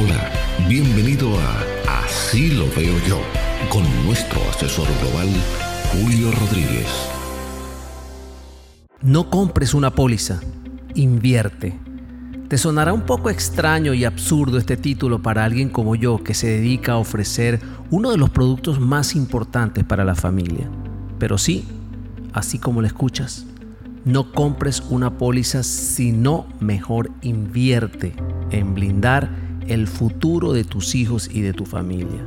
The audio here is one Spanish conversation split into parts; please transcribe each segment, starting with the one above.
Hola, bienvenido a Así lo veo yo, con nuestro asesor global, Julio Rodríguez. No compres una póliza, invierte. Te sonará un poco extraño y absurdo este título para alguien como yo que se dedica a ofrecer uno de los productos más importantes para la familia. Pero sí, así como lo escuchas, no compres una póliza, sino mejor invierte en blindar el futuro de tus hijos y de tu familia.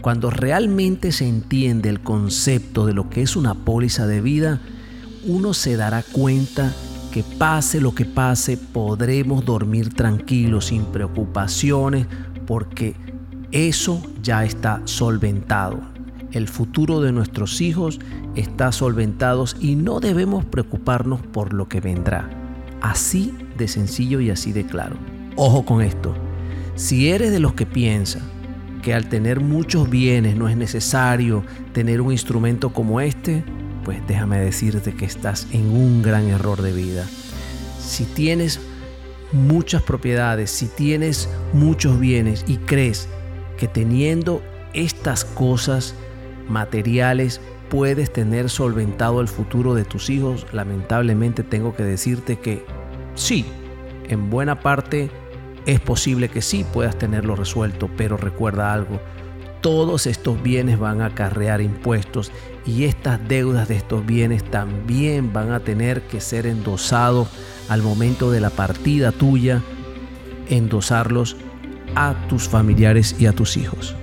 Cuando realmente se entiende el concepto de lo que es una póliza de vida, uno se dará cuenta que pase lo que pase, podremos dormir tranquilos, sin preocupaciones, porque eso ya está solventado. El futuro de nuestros hijos está solventado y no debemos preocuparnos por lo que vendrá. Así de sencillo y así de claro. Ojo con esto. Si eres de los que piensa que al tener muchos bienes no es necesario tener un instrumento como este, pues déjame decirte que estás en un gran error de vida. Si tienes muchas propiedades, si tienes muchos bienes y crees que teniendo estas cosas materiales puedes tener solventado el futuro de tus hijos, lamentablemente tengo que decirte que sí, en buena parte es posible que sí puedas tenerlo resuelto, pero recuerda algo, todos estos bienes van a acarrear impuestos y estas deudas de estos bienes también van a tener que ser endosados al momento de la partida tuya, endosarlos a tus familiares y a tus hijos.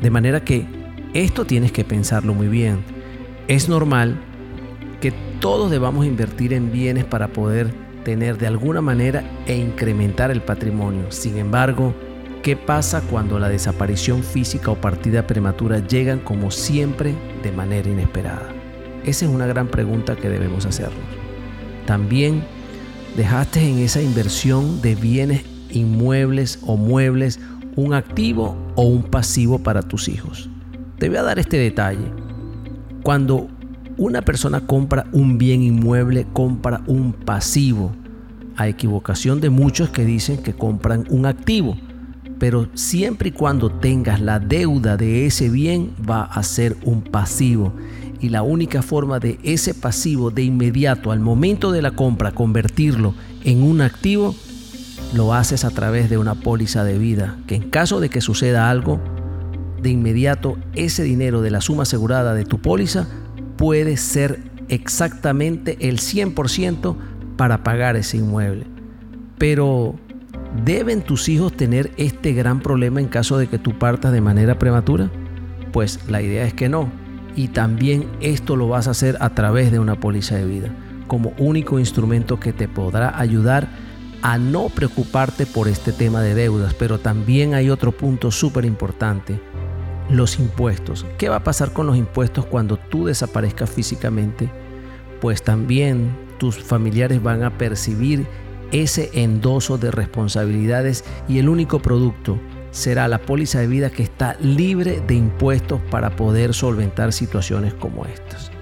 De manera que esto tienes que pensarlo muy bien. Es normal que todos debamos invertir en bienes para poder tener de alguna manera e incrementar el patrimonio. Sin embargo, ¿qué pasa cuando la desaparición física o partida prematura llegan como siempre de manera inesperada? Esa es una gran pregunta que debemos hacernos. También dejaste en esa inversión de bienes inmuebles o muebles un activo o un pasivo para tus hijos. Te voy a dar este detalle. Cuando una persona compra un bien inmueble, compra un pasivo, a equivocación de muchos que dicen que compran un activo. Pero siempre y cuando tengas la deuda de ese bien va a ser un pasivo. Y la única forma de ese pasivo de inmediato al momento de la compra convertirlo en un activo, lo haces a través de una póliza de vida, que en caso de que suceda algo, de inmediato ese dinero de la suma asegurada de tu póliza puede ser exactamente el 100% para pagar ese inmueble. Pero ¿deben tus hijos tener este gran problema en caso de que tú partas de manera prematura? Pues la idea es que no. Y también esto lo vas a hacer a través de una póliza de vida, como único instrumento que te podrá ayudar a no preocuparte por este tema de deudas. Pero también hay otro punto súper importante los impuestos. ¿Qué va a pasar con los impuestos cuando tú desaparezcas físicamente? Pues también tus familiares van a percibir ese endoso de responsabilidades y el único producto será la póliza de vida que está libre de impuestos para poder solventar situaciones como estas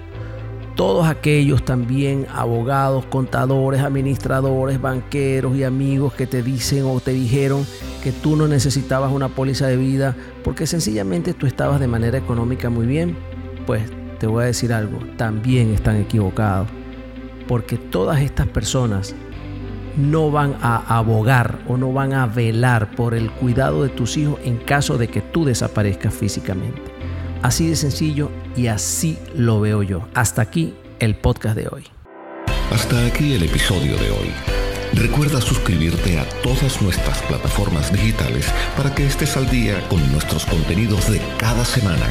todos aquellos también abogados, contadores, administradores, banqueros y amigos que te dicen o te dijeron que tú no necesitabas una póliza de vida porque sencillamente tú estabas de manera económica muy bien, pues te voy a decir algo, también están equivocados. Porque todas estas personas no van a abogar o no van a velar por el cuidado de tus hijos en caso de que tú desaparezcas físicamente. Así de sencillo y así lo veo yo. Hasta aquí el podcast de hoy. Hasta aquí el episodio de hoy. Recuerda suscribirte a todas nuestras plataformas digitales para que estés al día con nuestros contenidos de cada semana.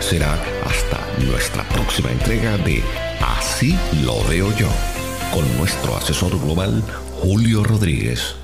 Será hasta nuestra próxima entrega de Así lo veo yo, con nuestro asesor global Julio Rodríguez.